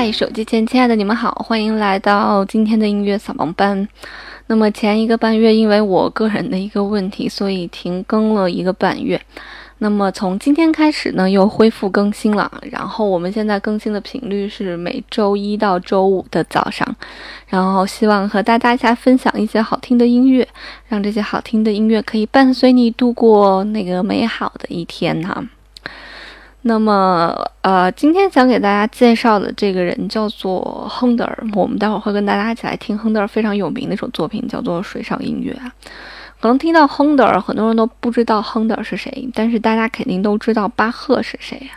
嗨，手机前亲爱的你们好，欢迎来到今天的音乐扫盲班。那么前一个半月，因为我个人的一个问题，所以停更了一个半月。那么从今天开始呢，又恢复更新了。然后我们现在更新的频率是每周一到周五的早上。然后希望和大家一起分享一些好听的音乐，让这些好听的音乐可以伴随你度过那个美好的一天哈。那么，呃，今天想给大家介绍的这个人叫做亨德尔。我们待会儿会跟大家一起来听亨德尔非常有名的一首作品，叫做《水上音乐》啊。可能听到亨德尔，很多人都不知道亨德尔是谁，但是大家肯定都知道巴赫是谁呀。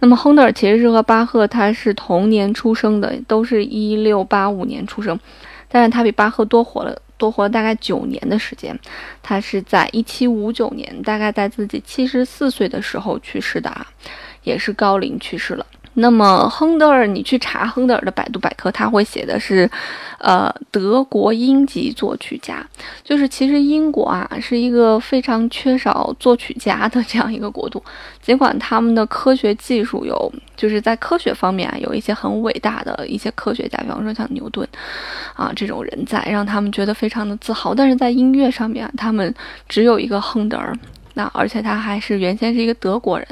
那么，亨德尔其实是和巴赫他是同年出生的，都是一六八五年出生，但是他比巴赫多活了。多活了大概九年的时间，他是在一七五九年，大概在自己七十四岁的时候去世的啊，也是高龄去世了。那么亨德尔，你去查亨德尔的百度百科，他会写的是，呃，德国英籍作曲家。就是其实英国啊是一个非常缺少作曲家的这样一个国度，尽管他们的科学技术有，就是在科学方面啊有一些很伟大的一些科学家，比方说像牛顿，啊这种人在，让他们觉得非常的自豪。但是在音乐上面，他们只有一个亨德尔，那而且他还是原先是一个德国人。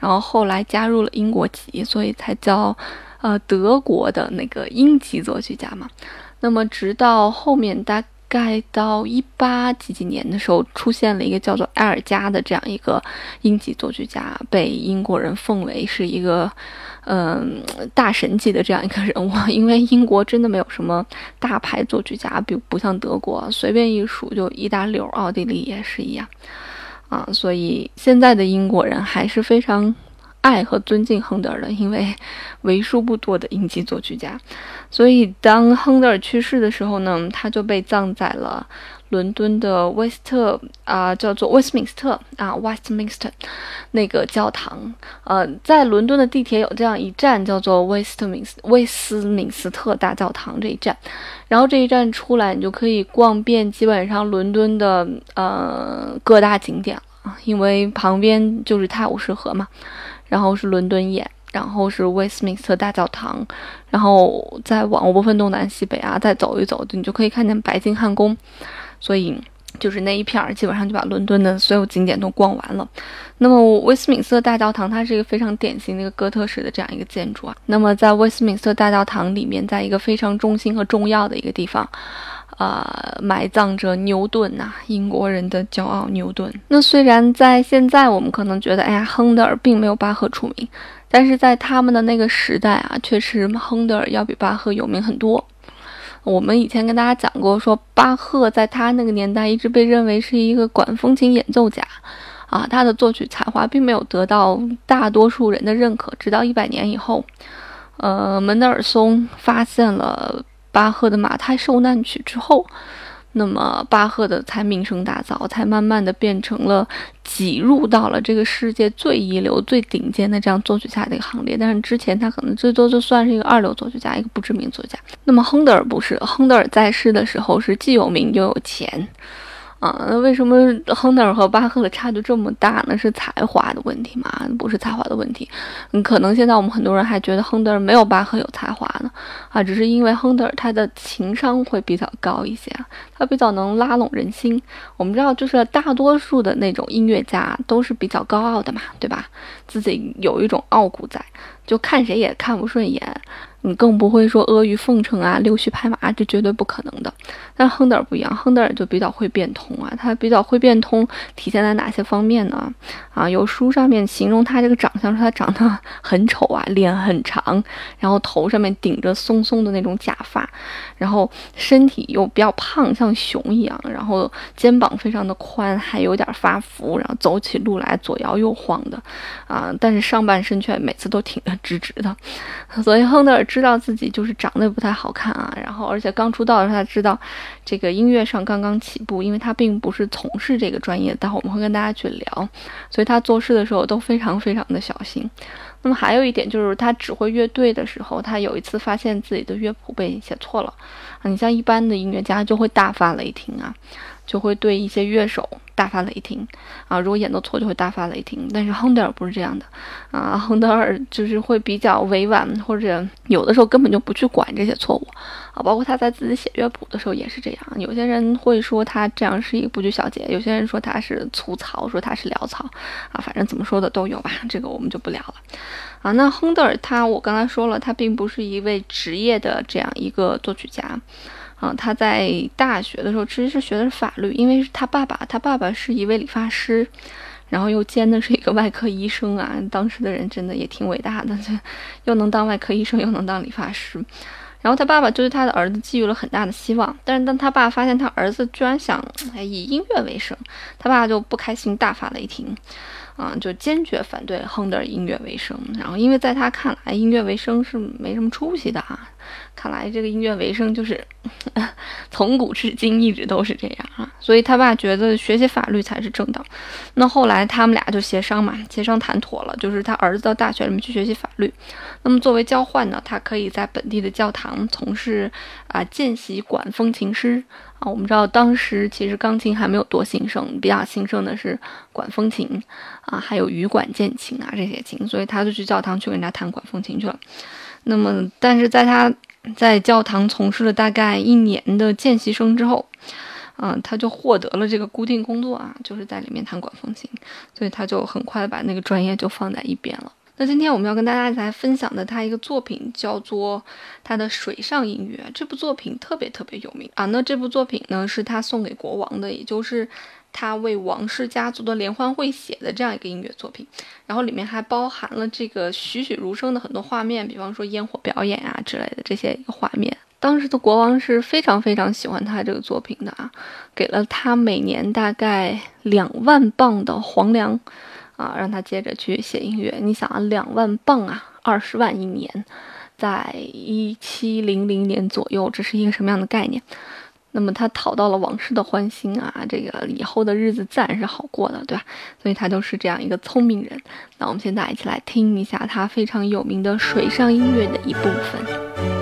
然后后来加入了英国籍，所以才叫，呃，德国的那个英籍作曲家嘛。那么直到后面大概到一八几几年的时候，出现了一个叫做埃尔加的这样一个英籍作曲家，被英国人奉为是一个，嗯，大神级的这样一个人物。因为英国真的没有什么大牌作曲家，比不像德国，随便一数就一大溜，奥地利也是一样。啊，所以现在的英国人还是非常爱和尊敬亨德尔的，因为 为数不多的英籍作曲家。所以当亨德尔去世的时候呢，他就被葬在了。伦敦的威斯特啊，叫做威斯敏斯特啊，Westminster 那个教堂，呃，在伦敦的地铁有这样一站叫做威斯特敏斯威斯敏斯特大教堂这一站，然后这一站出来，你就可以逛遍基本上伦敦的呃各大景点了，因为旁边就是泰晤士河嘛，然后是伦敦眼，然后是威斯敏斯特大教堂，然后再往不分东南西北啊，再走一走，你就可以看见白金汉宫。所以就是那一片儿，基本上就把伦敦的所有景点都逛完了。那么威斯敏斯特大教堂，它是一个非常典型的一个哥特式的这样一个建筑啊。那么在威斯敏斯特大教堂里面，在一个非常中心和重要的一个地方，呃，埋葬着牛顿呐，英国人的骄傲牛顿。那虽然在现在我们可能觉得，哎呀，亨德尔并没有巴赫出名，但是在他们的那个时代啊，确实亨德尔要比巴赫有名很多。我们以前跟大家讲过，说巴赫在他那个年代一直被认为是一个管风琴演奏家，啊，他的作曲才华并没有得到大多数人的认可。直到一百年以后，呃，门德尔松发现了巴赫的马太受难曲之后。那么巴赫的才名声大噪，才慢慢的变成了挤入到了这个世界最一流、最顶尖的这样作曲家的一个行列。但是之前他可能最多就算是一个二流作曲家，一个不知名作家。那么亨德尔不是，亨德尔在世的时候是既有名又有钱。啊，那为什么亨德尔和巴赫的差距这么大呢？是才华的问题吗？不是才华的问题，嗯，可能现在我们很多人还觉得亨德尔没有巴赫有才华呢，啊，只是因为亨德尔他的情商会比较高一些，他比较能拉拢人心。我们知道，就是大多数的那种音乐家都是比较高傲的嘛，对吧？自己有一种傲骨在，就看谁也看不顺眼。你更不会说阿谀奉承啊，溜须拍马，这绝对不可能的。但亨德尔不一样，亨德尔就比较会变通啊。他比较会变通，体现在哪些方面呢？啊，有书上面形容他这个长相，说他长得很丑啊，脸很长，然后头上面顶着松松的那种假发，然后身体又比较胖，像熊一样，然后肩膀非常的宽，还有点发福，然后走起路来左摇右晃的，啊，但是上半身却每次都挺得直直的。所以亨德尔。知道自己就是长得不太好看啊，然后而且刚出道的时候他知道，这个音乐上刚刚起步，因为他并不是从事这个专业，待会我们会跟大家去聊，所以他做事的时候都非常非常的小心。那么还有一点就是他指挥乐队的时候，他有一次发现自己的乐谱被写错了。你像一般的音乐家就会大发雷霆啊。就会对一些乐手大发雷霆啊！如果演奏错，就会大发雷霆。但是亨德尔不是这样的啊，亨德尔就是会比较委婉，或者有的时候根本就不去管这些错误啊。包括他在自己写乐谱的时候也是这样。有些人会说他这样是一个不拘小节，有些人说他是粗糙，说他是潦草啊。反正怎么说的都有吧，这个我们就不聊了啊。那亨德尔他，我刚才说了，他并不是一位职业的这样一个作曲家。啊，他在大学的时候其实是学的是法律，因为是他爸爸，他爸爸是一位理发师，然后又兼的是一个外科医生啊。当时的人真的也挺伟大的，就又能当外科医生，又能当理发师。然后他爸爸就对他的儿子寄予了很大的希望，但是当他爸发现他儿子居然想以音乐为生，他爸就不开心，大发雷霆。啊，就坚决反对亨德尔音乐为生。然后，因为在他看来，音乐为生是没什么出息的啊。看来这个音乐为生就是从古至今一直都是这样啊。所以他爸觉得学习法律才是正道。那后来他们俩就协商嘛，协商谈妥了，就是他儿子到大学里面去学习法律。那么作为交换呢，他可以在本地的教堂从事啊见习管风琴师。啊，我们知道当时其实钢琴还没有多兴盛，比较兴盛的是管风琴啊，还有羽管键琴啊这些琴，所以他就去教堂去跟人家弹管风琴去了。那么，但是在他在教堂从事了大概一年的见习生之后，嗯，他就获得了这个固定工作啊，就是在里面弹管风琴，所以他就很快把那个专业就放在一边了。那今天我们要跟大家来分享的他一个作品叫做他的水上音乐，这部作品特别特别有名啊。那这部作品呢是他送给国王的，也就是他为王室家族的联欢会写的这样一个音乐作品。然后里面还包含了这个栩栩如生的很多画面，比方说烟火表演啊之类的这些画面。当时的国王是非常非常喜欢他这个作品的啊，给了他每年大概两万磅的皇粮。啊，让他接着去写音乐。你想啊，两万镑啊，二十万一年，在一七零零年左右，这是一个什么样的概念？那么他讨到了王室的欢心啊，这个以后的日子自然是好过的，对吧？所以他就是这样一个聪明人。那我们现在一起来听一下他非常有名的水上音乐的一部分。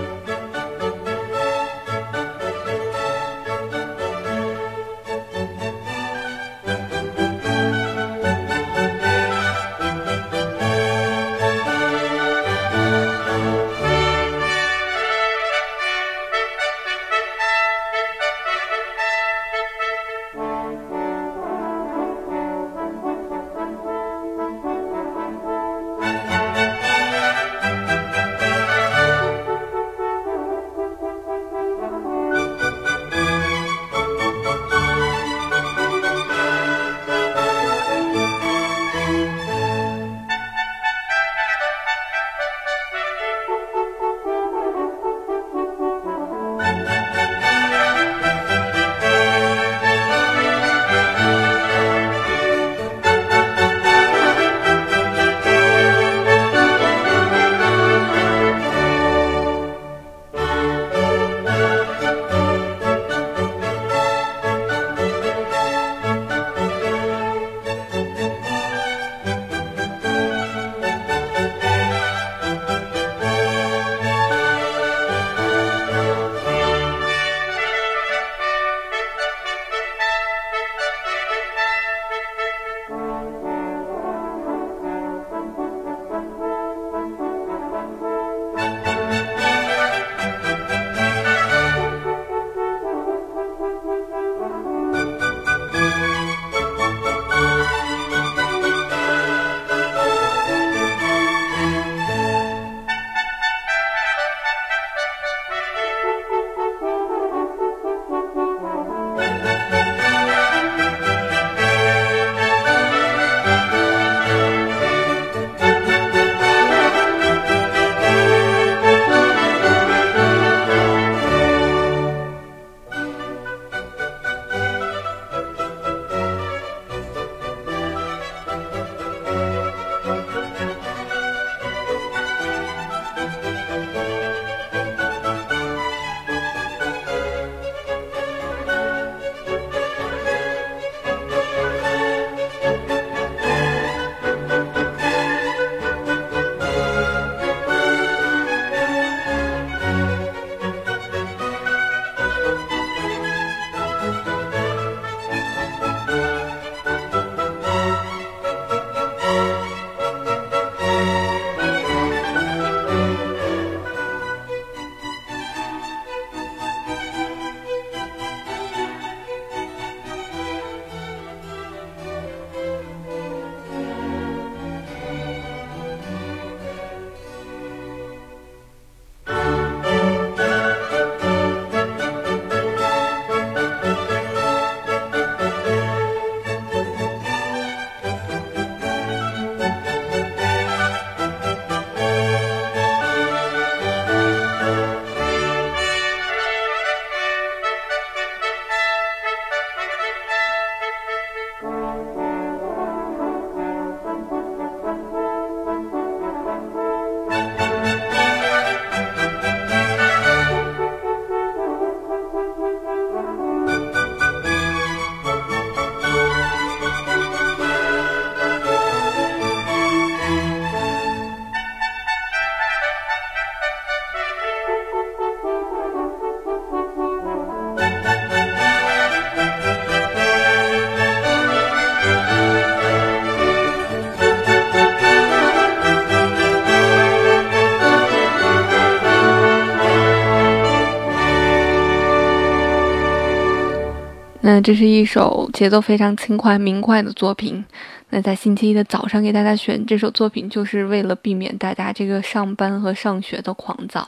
这是一首节奏非常轻快明快的作品。那在星期一的早上给大家选这首作品，就是为了避免大家这个上班和上学的狂躁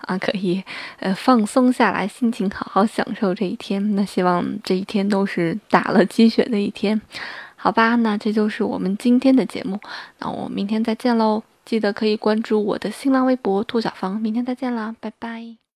啊，可以呃放松下来，心情好好享受这一天。那希望这一天都是打了鸡血的一天，好吧？那这就是我们今天的节目，那我明天再见喽！记得可以关注我的新浪微博兔小芳，明天再见啦，拜拜。